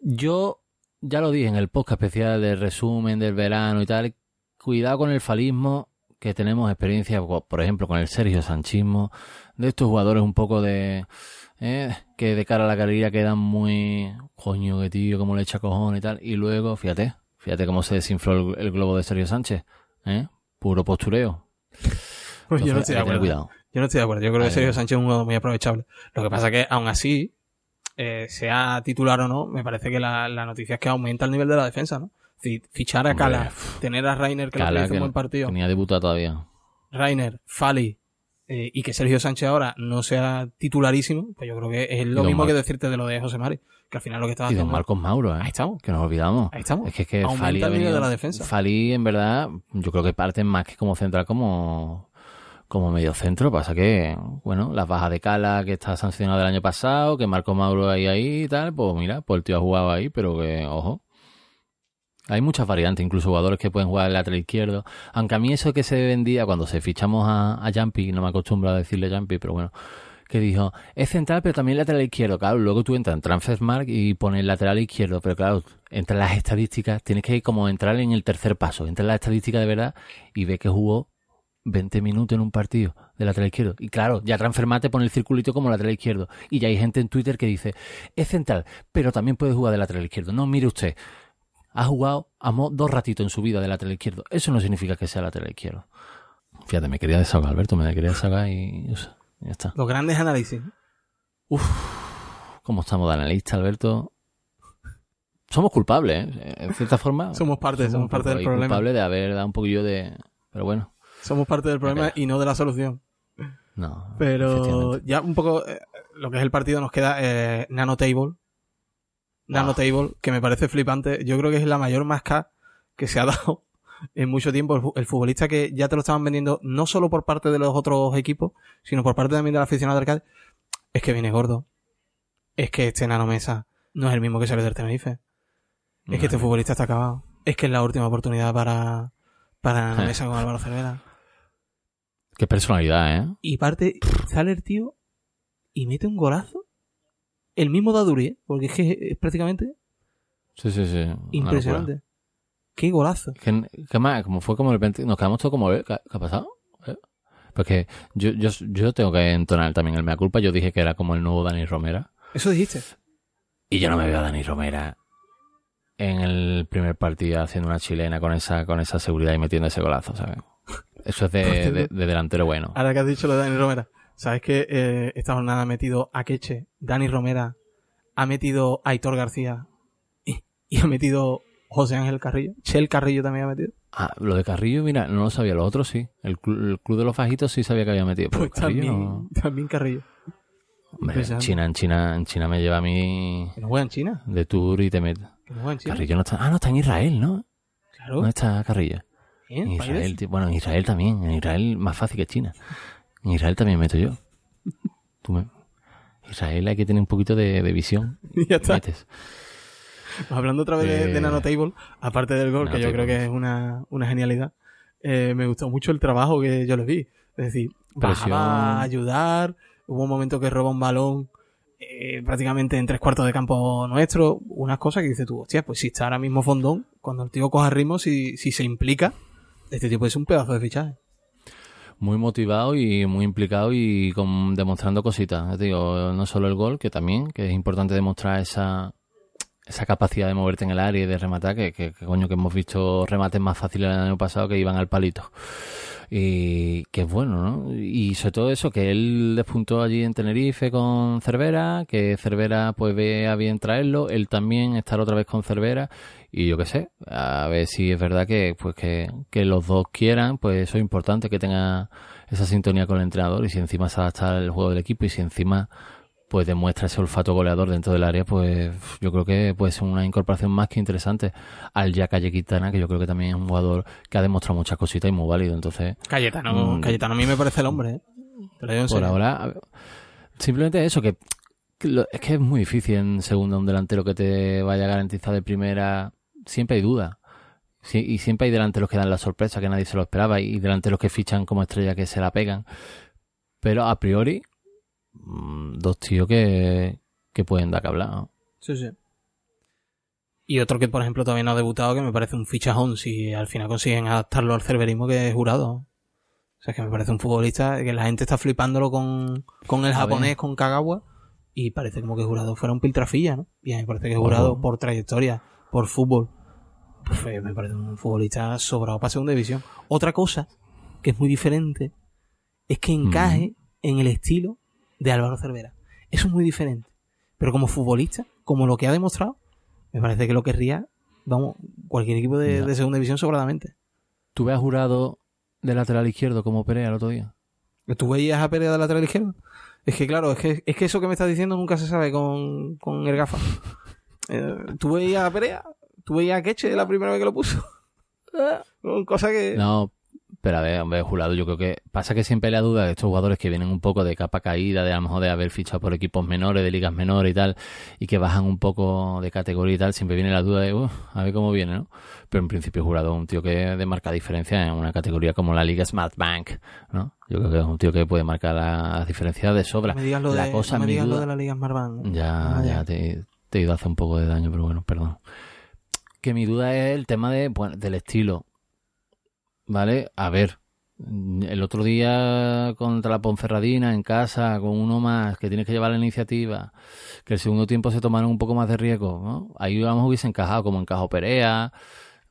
yo ya lo dije en el podcast especial del resumen del verano y tal. Cuidado con el falismo, que tenemos experiencia, por ejemplo, con el Sergio Sanchismo, de estos jugadores un poco de... Eh, que de cara a la galería quedan muy... Coño, que tío, como le echa cojón y tal. Y luego, fíjate, fíjate cómo se desinfló el, globo de Sergio Sánchez. ¿eh? Puro postureo. Pues yo no estoy de acuerdo. Yo no estoy de acuerdo. Yo creo que Sergio Sánchez es un jugador muy aprovechable. Lo que pasa que, aún así, eh, sea titular o no, me parece que la, la noticia es que aumenta el nivel de la defensa, ¿no? fichar a Cala, tener a Rainer que Cala, lo hizo un buen partido. Tenía debutado todavía. Rainer, Fali eh, y que Sergio Sánchez ahora no sea titularísimo, pues yo creo que es lo mismo que decirte de lo de José Mari. Que al final lo que estaba Y don Marcos Mauro, ¿eh? Ahí estamos. Que nos olvidamos. Ahí estamos. Es que, es que Fali el nivel de la defensa. Fali, en verdad, yo creo que parte más que como central, como como medio centro. Pasa que, bueno, las bajas de Cala que está sancionado el año pasado, que Marco Mauro ahí ahí y tal, pues mira, pues el tío ha jugado ahí, pero que, ojo. Hay muchas variantes, incluso jugadores que pueden jugar el lateral izquierdo. Aunque a mí eso que se vendía cuando se fichamos a, a Jumpy, no me acostumbro a decirle Jumpy, pero bueno, que dijo, es central pero también lateral izquierdo. Claro, luego tú entras en Transfermark y pones lateral izquierdo, pero claro, entre las estadísticas, tienes que como entrar en el tercer paso, entra en las estadísticas de verdad y ve que jugó 20 minutos en un partido de lateral izquierdo. Y claro, ya Transfermate pone el circulito como lateral izquierdo. Y ya hay gente en Twitter que dice, es central, pero también puede jugar de lateral izquierdo. No, mire usted, ha jugado a dos ratitos en su vida de lateral izquierdo. Eso no significa que sea lateral izquierdo. Fíjate, me quería desahogar, Alberto, me quería desahogar y ya está. Los grandes análisis. Uf, ¿cómo estamos de analista, Alberto? Somos culpables, ¿eh? En cierta forma. somos parte, somos, parte del problema. culpables de haber dado un poquillo de... Pero bueno. Somos parte del problema y no de la solución. No. Pero ya un poco eh, lo que es el partido nos queda eh, Nano Table. Nano Table, que me parece flipante. Yo creo que es la mayor máscara que se ha dado en mucho tiempo. El, futbolista que ya te lo estaban vendiendo no solo por parte de los otros equipos, sino por parte también del aficionado de arcade. Es que viene gordo. Es que este Nano Mesa no es el mismo que sale del Tenerife. Es que este futbolista está acabado. Es que es la última oportunidad para, para Nano Mesa con Álvaro Cervera. Qué personalidad, ¿eh? Y parte, sale el tío y mete un golazo. El mismo Daduri, ¿eh? Porque es que es prácticamente. Sí, sí, sí. Impresionante. Qué golazo. ¿Qué, más? Como fue como de repente. Nos quedamos todos como. ¿Qué, ha pasado? ¿Eh? Porque yo, yo, yo tengo que entonar también el mea culpa. Yo dije que era como el nuevo Dani Romera. Eso dijiste. Y yo no me veo a Dani Romera en el primer partido haciendo una chilena con esa, con esa seguridad y metiendo ese golazo, ¿sabes? Eso es de, delantero bueno. Ahora que has dicho lo de Dani Romera, ¿sabes que eh, esta jornada ha metido a Queche, Dani Romera, ha metido a Aitor García y, ha metido José Ángel Carrillo? Chel Carrillo también ha metido. Ah, lo de Carrillo, mira, no lo sabía, los otros sí. El, club de los fajitos sí sabía que había metido. pues también, también Carrillo. Hombre, en China, en China, en China me lleva a mí. ¿Que no juega en China? De tour y te mete. ¿Que no juega en China? Carrillo no está. Ah, no, está en Israel, ¿no? Claro. ¿Dónde está Carrillo? En Israel, bueno, en Israel también. En Israel más fácil que China. En Israel también meto yo. Israel hay que tener un poquito de, visión. ya está. Hablando otra vez de, eh, Nanotable, aparte del gol, que yo creo que es una, una genialidad, eh, me gustó mucho el trabajo que yo les vi. Es decir, bajaba a ayudar, hubo un momento que roba un balón eh, prácticamente en tres cuartos de campo nuestro, unas cosas que dices tú, hostia, pues si está ahora mismo fondón, cuando el tío coja ritmo, si, si se implica, este tipo es un pedazo de fichaje. Muy motivado y muy implicado y con, demostrando cositas. Digo, no solo el gol, que también, que es importante demostrar esa, esa capacidad de moverte en el área y de rematar, que, que, coño, que hemos visto remates más fáciles el año pasado que iban al palito. Y que es bueno, ¿no? Y sobre todo eso, que él despuntó allí en Tenerife con Cervera, que Cervera pues ve a bien traerlo, él también estar otra vez con Cervera. Y yo qué sé, a ver si es verdad que pues que, que los dos quieran, pues eso es importante, que tenga esa sintonía con el entrenador. Y si encima se adapta el juego del equipo y si encima pues demuestra ese olfato goleador dentro del área, pues yo creo que puede ser una incorporación más que interesante al ya Calle Quintana, que yo creo que también es un jugador que ha demostrado muchas cositas y muy válido, entonces... Cayetano, mm, Cayetano a mí me parece el hombre, ¿eh? por ahora, simplemente eso, que, es que es muy difícil en segunda un delantero que te vaya a garantizar de primera siempre hay duda. y siempre hay delanteros que dan la sorpresa que nadie se lo esperaba y delanteros que fichan como estrella que se la pegan. Pero a priori, dos tíos que, que pueden dar que hablar. Sí, sí. Y otro que, por ejemplo, todavía no ha debutado, que me parece un fichajón si al final consiguen adaptarlo al cerverismo que es jurado. O sea, que me parece un futbolista que la gente está flipándolo con, con el japonés, con Kagawa, y parece como que Jurado fuera un piltrafilla, ¿no? Y a mí me parece que Jurado, por trayectoria, por fútbol, pues, eh, me parece un futbolista sobrado para segunda división. Otra cosa que es muy diferente es que encaje en el estilo de Álvaro Cervera. Eso es muy diferente. Pero como futbolista, como lo que ha demostrado, me parece que lo querría, vamos, cualquier equipo de, segunda división sobradamente. ¿Tú ves a jurado de lateral izquierdo como Perea el otro día? ¿Tú veías a Perea de lateral izquierdo? Es que claro, es que, es que eso que me estás diciendo nunca se sabe con, con el gafa. Eh, ¿Tú veías a Perea? ¿Tú veías a Queche la primera vez que lo puso? Cosa que... No, pero a ver, hombre, jurado, yo creo que pasa que siempre hay la duda de estos jugadores que vienen un poco de capa caída, de a lo mejor de haber fichado por equipos menores, de ligas menores y tal, y que bajan un poco de categoría y tal, siempre viene la duda de, "Uf, a ver cómo viene, ¿no? Pero en principio jurado es un tío que de marca diferencia en una categoría como la Liga Smart Bank, ¿no? Yo creo que es un tío que puede marcar las diferencias de sobra. no me digas lo, la de, cosa, no me lo de la Liga Smartbank. Ya, Ah, ya, te, te he ido a hacer un poco de daño, pero bueno, perdón. Que mi duda es el tema de, bueno, del estilo. ¿Vale? A ver, el otro día contra la Ponferradina en casa, con uno más, que tienes que llevar la iniciativa, que el segundo tiempo se tomaron un poco más de riesgo, ¿no? Ahí vamos hubiese encajado, como encajó Perea,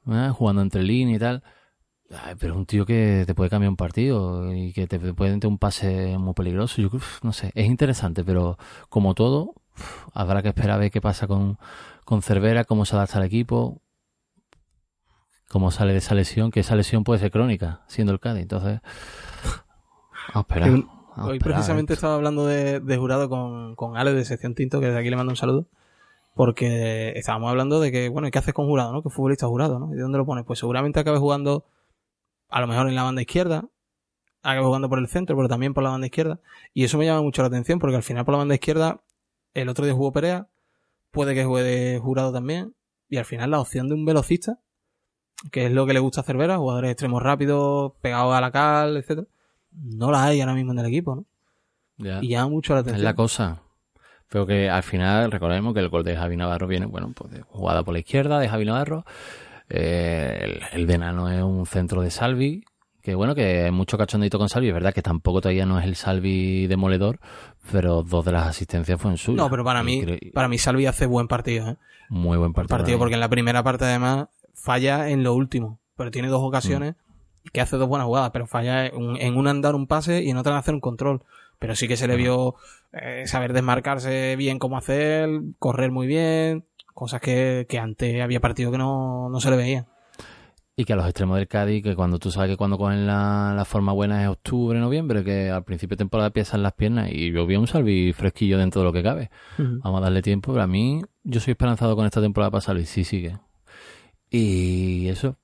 ¿eh? jugando entre líneas y tal. Pero un tío que te puede cambiar un partido y que te puede meter un pase muy peligroso. Yo no sé, es interesante, pero como todo, habrá que esperar a ver qué pasa con, con Cervera, cómo se adapta al equipo, cómo sale de esa lesión, que esa lesión puede ser crónica, siendo el Cádiz. Entonces, vamos a esperar. Que a Hoy esperar, precisamente estaba hablando de, de jurado con, con Ale de Sección Tinto, que desde aquí le mando un saludo, porque estábamos hablando de que, bueno, ¿y qué haces con jurado, no? ¿Qué futbolista jurado, no? ¿Y de dónde lo pones? Pues seguramente acabe jugando, a lo mejor en la banda izquierda, acabe jugando por el centro, pero también por la banda izquierda, y eso me llama mucho la atención, porque al final por la banda izquierda, el otro día jugó Perea, puede que juegue de jurado también, y al final la opción de un velocista, que es lo que le gusta a Cervera, jugadores extremos rápidos, pegados a la cal, etcétera, no la hay ahora mismo en el equipo, ¿no? Ya. Y llama mucho la Es atención. la cosa. Pero que al final recordemos que el gol de Javi Navarro viene, bueno, pues de jugada por la izquierda de Javi Navarro. Eh, el, el de Nano es un centro de Salvi. Que bueno, que hay mucho cachondito con Salvi. Es verdad que tampoco todavía no es el Salvi demoledor, pero dos de las asistencias fueron suyas. No, pero para mí, para mí Salvi hace buen partido, ¿eh? Muy buen partido. Partido porque en la primera parte además falla en lo último, pero tiene dos ocasiones Mm. que hace dos buenas jugadas, pero falla en, en una en dar un pase y en otra en hacer un control. Pero sí que se le vio eh, saber desmarcarse bien cómo hacer, correr muy bien, cosas que, que antes había partido que no, no se le veía. Y que a los extremos del Cádiz, que cuando tú sabes que cuando cogen la, la forma buena es octubre, noviembre, que al principio de temporada piensan las piernas y yo vi a un Salvi fresquillo dentro de lo que cabe. Vamos a darle tiempo, pero a mí yo soy esperanzado con esta temporada para Salvi, sí sigue. Y eso,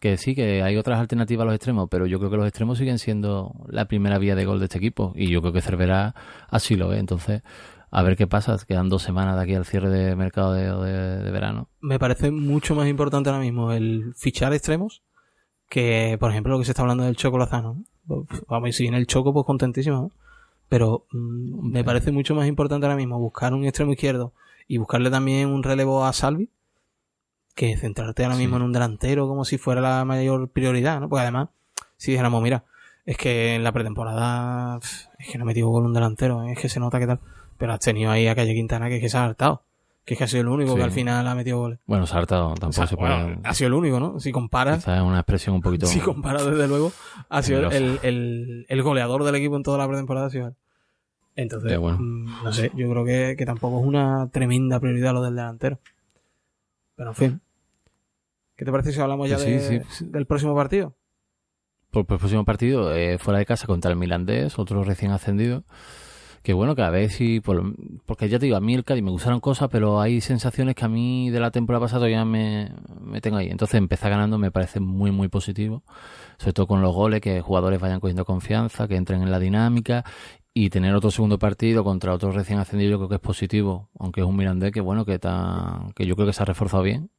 que sí, que hay otras alternativas a los extremos, pero yo creo que los extremos siguen siendo la primera vía de gol de este equipo y yo creo que Cervera así lo ve. Entonces, a ver qué pasa, quedan dos semanas de aquí al cierre de mercado de, de- de verano. me parece mucho más importante ahora mismo el fichar extremos que, por ejemplo, lo que se está hablando del Choco Lozano. ¿no? Vamos, y si viene el Choco, pues contentísimo. Pero mm, me parece mucho más importante ahora mismo buscar un extremo izquierdo y buscarle también un relevo a Salvi que centrarte ahora Sí. mismo en un delantero como si fuera la mayor prioridad, ¿no? Porque además, si dijéramos, mira, es que en la pretemporada es que no he metido gol un delantero, ¿eh? es que se nota que tal. Pero has tenido ahí a Calle Quintana que es que se ha hartado. Que es que ha sido el único Sí. que al final ha metido goles. Bueno, Sarta tampoco O sea, se puede... bueno, ha sido el único, ¿no? Si comparas, Quizás es una expresión un poquito... si comparas desde luego, ha sido el, el, el goleador del equipo en toda la pretemporada. Ha sido él. Entonces, bueno. mm, no sé, yo creo que, que tampoco es una tremenda prioridad lo del delantero. Pero en fin. ¿Qué te parece si hablamos ya Pues sí, de- sí, sí. del próximo partido? por, por el próximo partido eh, fuera de casa contra el Milandés, otro recién ascendido. Que bueno, que a ver si. por porque ya te digo, a mí el Cádiz me gustaron cosas, pero hay sensaciones que a mí de la temporada pasada ya me, me tengo ahí. Entonces empezar ganando me parece muy, muy positivo. Sobre todo con los goles, que jugadores vayan cogiendo confianza, que entren en la dinámica. Y tener otro segundo partido contra otro recién ascendido, yo creo que es positivo. Aunque es un Mirandés que bueno, que, está, que yo creo que se ha reforzado bien.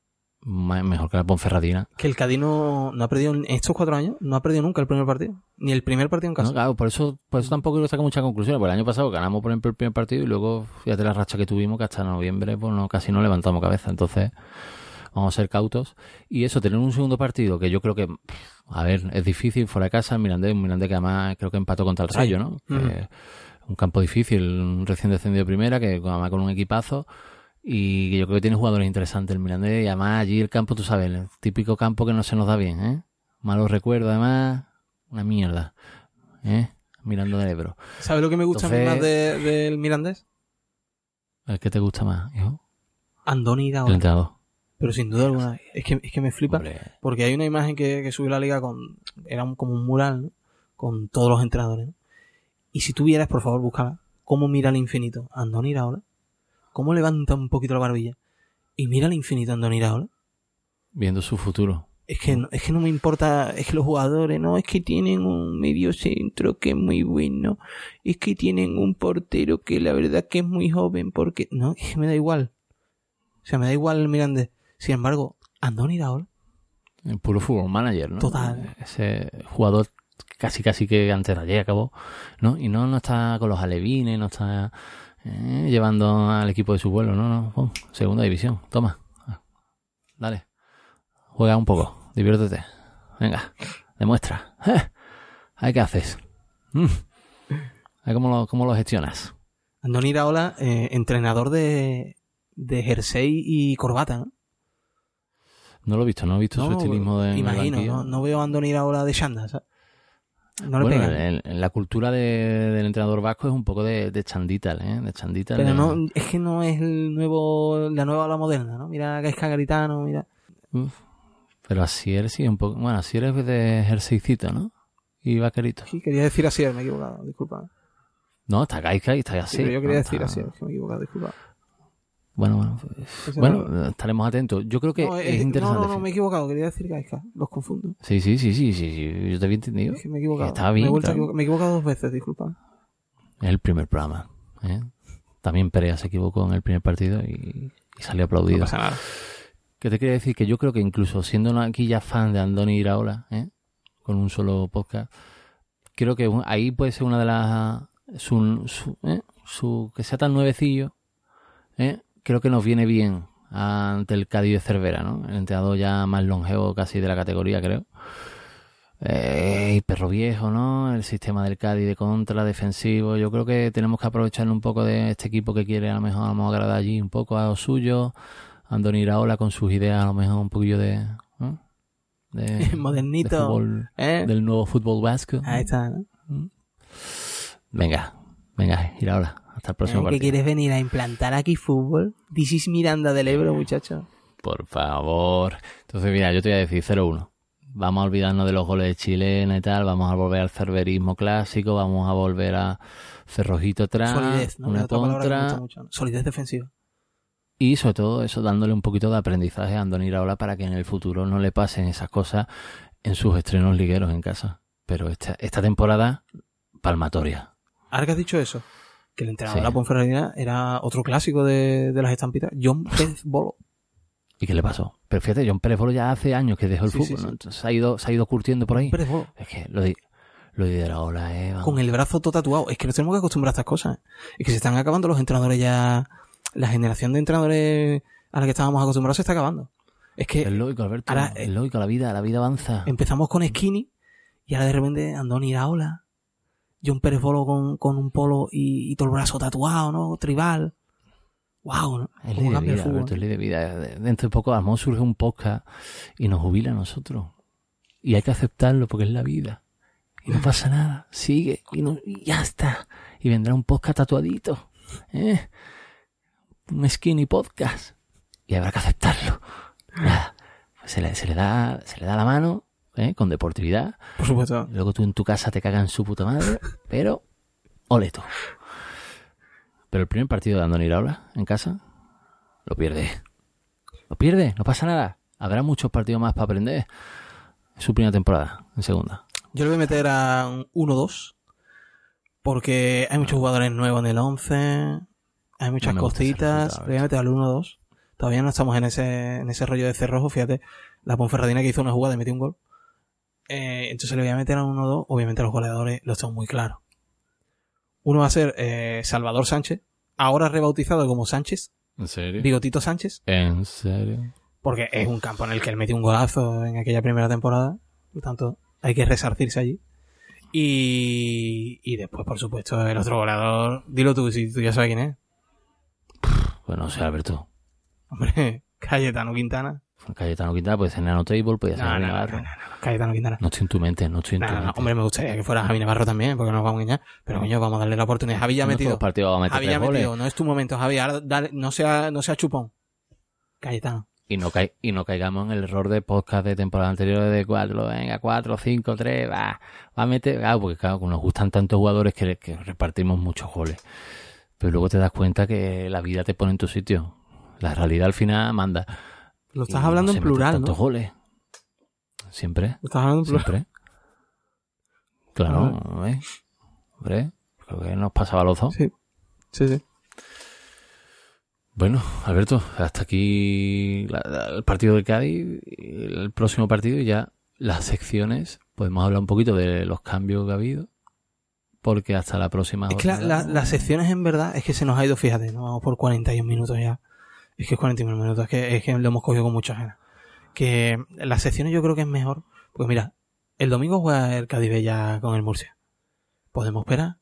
Mejor que la Ponferradina. Que el Cádiz no, ha perdido en estos cuatro años, no ha perdido nunca el primer partido. Ni el primer partido en casa. No, claro, por eso, por eso tampoco quiero sacar muchas conclusiones. Porque el año pasado ganamos, por ejemplo, el primer partido y luego, fíjate la racha que tuvimos, que hasta noviembre pues no, casi no levantamos cabeza. Entonces, vamos a ser cautos. Y eso, tener un segundo partido que yo creo que, a ver, es difícil fuera de casa, el Mirandés, un Mirandés que además creo que empató contra el Rayo, ¿no? un campo difícil, un recién descendido de primera, que además con un equipazo. Y yo creo que tiene jugadores interesantes el Mirandés. Y además allí el campo, tú sabes, el típico campo que no se nos da bien, ¿eh? Malos recuerdos, además, una mierda, ¿eh? Mirando del Ebro. ¿Sabes lo que me gusta más del Mirandés? ¿El que te gusta más, hijo? Andoni. Pero sin duda alguna, es que, es que me flipa. Porque hay una imagen que, que subió la liga con. Era como un mural, ¿no? Con todos los entrenadores. ¿no? Y si tuvieras, por favor, buscala. ¿Cómo mira al infinito? Andoni Iraola. ¿Cómo levanta un poquito la barbilla? Y mira al infinito Andoni Iraola. Viendo su futuro. Es que, no, es que no me importa, es que los jugadores, no, es que tienen un medio centro que es muy bueno, es que tienen un portero que la verdad que es muy joven, porque, no, es que me da igual. O sea, me da igual el Mirandés. Sin embargo, Andoni Iraola. El puro fútbol manager, ¿no? Total. Ese jugador casi casi que antes de ayer acabó, ¿no? Y no, no está con los alevines, no está eh, llevando al equipo de su vuelo, no, no, segunda división, toma, dale, juega un poco, diviértete, venga, demuestra, ¿Eh? ¿qué haces? Mm. ¿Cómo lo, cómo lo gestionas? Andoni Iraola, eh, entrenador de, de jersey y corbata, ¿no? No lo he visto, no he visto su estilismo de. Imagino, no, no, veo a Andoni Iraola de Shanda, ¿sabes? No bueno, en, la cultura del entrenador vasco es un poco de, de chandita, ¿eh? De chandita. Pero no, es que no es el nuevo, la nueva ola moderna, ¿no? Mira Gaisca Garitano, mira. pero así eres sí, un poco, bueno, así eres de jerseycito, ¿no? Y vaquerito. Sí, quería decir así, me he equivocado, disculpa. No, está Gaisca y está así. pero yo quería decir así, me he equivocado, disculpa. Bueno, bueno, bueno, estaremos atentos. Yo creo que es, interesante. No, no, no, me he equivocado. Quería decir Gaisca. Los confundo. Sí, sí, sí, sí, sí, Yo te había entendido. me he equivocado. Estaba bien. Me he, equivocado dos veces, disculpa. Es el primer programa. ¿eh? También Perea se equivocó en el primer partido y, salió aplaudido. No pasa nada. ¿Qué te quería decir? Que yo creo que incluso siendo aquí ya fan de Andoni Iraola, ¿eh? con un solo podcast, creo que ahí puede ser una de las... Su, su, ¿eh? su que sea tan nuevecillo, ¿eh? Creo que nos viene bien ante el Cádiz de Cervera, ¿no? El entrenador ya más longevo casi de la categoría, creo. Eh, perro viejo, ¿no? El sistema del Cádiz de contra, defensivo. Yo creo que tenemos que aprovechar un poco de este equipo que quiere a lo mejor a agradar allí un poco a lo suyo. Andoni Iraola con sus ideas a lo mejor un poquillo de... de Modernito. ¿eh? Del nuevo fútbol vasco. Ahí está, ¿no? ¿Mm? Venga, venga, Iraola. Hasta el próximo ¿Que quieres venir a implantar aquí fútbol? This Miranda del Ebro, muchacho. Por favor. Entonces, mira, yo te voy a decir 0-1. Vamos a olvidarnos de los goles de chilena y tal. Vamos a volver al cerverismo clásico. Vamos a volver a cerrojito atrás. Solidez, Una contra. Solidez defensiva. Y sobre todo eso, dándole un poquito de aprendizaje a Andoni Raola para que en el futuro no le pasen esas cosas en sus estrenos ligueros en casa. Pero esta, esta temporada, palmatoria. Ahora que has dicho eso, que el entrenador de la Ponferradina era otro clásico de, las estampitas, John Pérez Bolo. ¿Y qué le pasó? Pero fíjate, John Pérez Bolo ya hace años que dejó el fútbol, se ha ido, se ha ido curtiendo por ahí. Pérez Bolo. Es que lo de, lo de la ola, eh. Con el brazo todo tatuado. Es que nos tenemos que acostumbrar a estas cosas. Es que se están acabando los entrenadores ya. La generación de entrenadores a la que estábamos acostumbrados se está acabando. Es que. Es lógico, Alberto. es lógico, la vida, la vida avanza. Empezamos con Skinny y ahora de repente Andoni Iraola John Pérez Bolo con, con un polo y, todo el brazo tatuado, ¿no? Tribal. Wow, ¿no? Es ley de vida, Alberto, es ley de vida. Dentro de poco, a lo surge un podcast y nos jubila a nosotros. Y hay que aceptarlo porque es la vida. Y no pasa nada. Sigue y, no, y ya está. Y vendrá un podcast tatuadito. ¿eh? Un skinny podcast. Y habrá que aceptarlo. Nada. Se le, se le da, se le da la mano ¿eh? con deportividad. Por supuesto. luego tú en tu casa te cagan su puta madre, pero ole tú. Pero el primer partido de Andoni Iraola en casa lo pierde. Lo pierde, no pasa nada. Habrá muchos partidos más para aprender. Es su primera temporada, en segunda. Yo le voy a meter a un 1-2. Porque hay muchos jugadores nuevos en el 11. Hay muchas cositas. Le voy a meter al 1-2. Todavía no estamos en ese, en ese rollo de cerrojo. Fíjate, la Ponferradina que hizo una jugada y metió un gol. Eh, entonces le voy a meter a uno o dos. Obviamente los goleadores los tengo muy claros. Uno va a ser eh, Salvador Sánchez, ahora rebautizado como Sánchez. ¿En serio? Bigotito Sánchez. ¿En serio? porque es un campo en el que él metió un golazo en aquella primera temporada, por tanto hay que resarcirse allí. Y, y después, por supuesto, el otro goleador, dilo tú, si tú ya sabes quién es. Pues no sé, Alberto. Hombre, Cayetano Quintana. Cayetano Quintana puede ser Nano Table, puede ser No, no, Navarro. no, no, no, Cayetano Quintana. No estoy en tu mente, no estoy en No, tu mente. hombre, me gustaría que fuera Javi Navarro también, porque no nos vamos a engañar. Pero coño, vamos a darle la oportunidad. Javi ya ha metido. los partidos va a meter Javi ya ha metido. No es tu momento, Javi. Ahora dale, no sea, no sea chupón. Cayetano. Y no, cai- y no caigamos en el error de podcast de temporada anterior de cuatro, venga, cuatro, cinco, tres, va, va a meter, claro, porque claro, nos gustan tantos jugadores que, que repartimos muchos goles. Pero luego te das cuenta que la vida te pone en tu sitio. La realidad al final manda. Lo estás Y hablando no en plural, tantos ¿no? goles. Siempre, Lo estás hablando en plural. siempre. Claro, ¿eh? Hombre, creo que nos pasaba a los dos. Sí. Sí, sí. Bueno, Alberto, hasta aquí la- la- el partido del Cádiz, el próximo partido y ya las secciones. Podemos hablar un poquito de los cambios que ha habido, porque hasta la próxima. Es que la- las secciones en verdad es que se nos ha ido, fíjate, no vamos por 41 minutos ya. Es que es 41 minutos, es que, es que lo hemos cogido con muchas ganas. Que las secciones yo creo que es mejor, pues mira, el domingo juega el Cádiz Bella con el Murcia. Podemos esperar.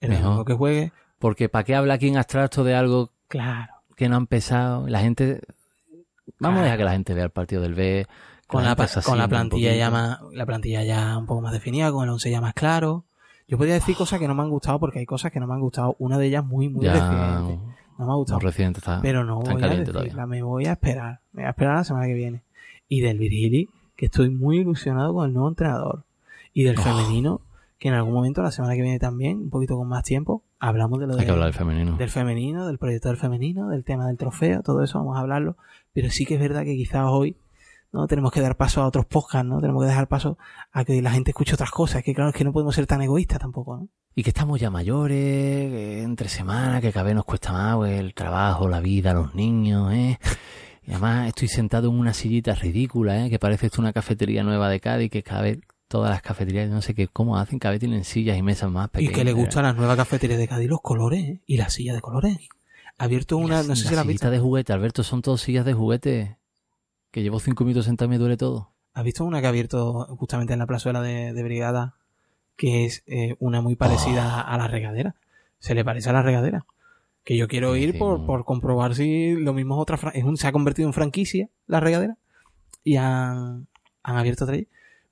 El Mejor. domingo que juegue, Porque ¿para qué habla aquí en abstracto de algo claro. que no ha empezado? La gente. Vamos a dejar que la gente vea el partido del B. Con la, con plantilla ya más, la plantilla ya un poco más definida, con el once ya más claro. Yo podría decir cosas que no me han gustado porque hay cosas que no me han gustado. Una de ellas muy, muy reciente. No me ha gustado. Pero no voy a decirla, me voy a esperar. Me voy a esperar la semana que viene. Y del Virgili, que estoy muy ilusionado con el nuevo entrenador. Y del Oh. femenino, que en algún momento, la semana que viene también, un poquito con más tiempo, hablamos de lo Hay de- que hablar del femenino. del femenino, del proyecto del femenino, del tema del trofeo, todo eso vamos a hablarlo. Pero sí que es verdad que quizás hoy no tenemos que dar paso a otros podcasts, ¿no? Tenemos que dejar paso a que la gente escuche otras cosas. Es que claro, es que no podemos ser tan egoístas tampoco, ¿no? Y que estamos ya mayores, que entre semanas, que cada vez nos cuesta más, pues, el trabajo, la vida, los niños, ¿eh? Y además estoy sentado en una sillita ridícula, ¿eh? Que parece esto una cafetería nueva de Cádiz, que cada vez todas las cafeterías, no sé qué, cómo hacen, cada vez tienen sillas y mesas más Y pequeñas. que le gustan las nuevas cafeterías de Cádiz los colores ¿eh? y la silla de colores. Ha abierto Y una, las- no sé las si la visto. de juguete, Alberto, son todas sillas de juguete. Que llevo cinco minutos sentado y me duele todo. ¿Has visto una que ha abierto justamente en la plazuela de, de Brigada? Que es eh, una muy parecida Oh. a la regadera. Se le parece a la regadera. Que yo quiero ir sí, por, no. por comprobar si lo mismo es otra. Es un, se ha convertido en franquicia la regadera. Y han, han abierto otra.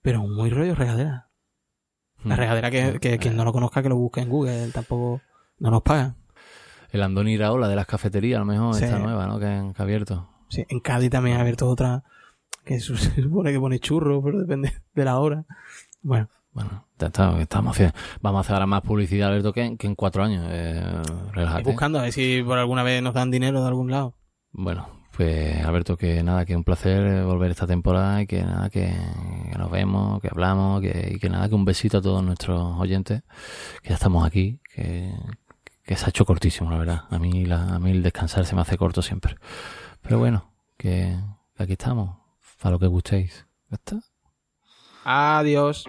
Pero muy rollo regadera. La Mm. regadera que, que quien no lo conozca que lo busque en Google. Tampoco no nos pagan. El Andoni Iraola de las cafeterías, a lo mejor, Sí. esta nueva, ¿no? Que, han- abierto. Sí, en Cádiz también ha abierto otra. Que se supone que pone churro, pero depende de la hora. Bueno. Bueno, ya está, estamos haciendo. Vamos a hacer ahora más publicidad, Alberto, que, en- que en cuatro años. Eh, relájate. buscando a ver si por alguna vez nos dan dinero de algún lado. Bueno, pues Alberto, que nada, que un placer eh, volver esta temporada y que nada, que, que nos vemos, que hablamos, que, y que nada, que un besito a todos nuestros oyentes, que ya estamos aquí, que, que se ha hecho cortísimo, la verdad. A mí, la, a mí el descansar se me hace corto siempre. Pero bueno, que aquí estamos, para lo que gustéis. ¿Ya está? Adiós.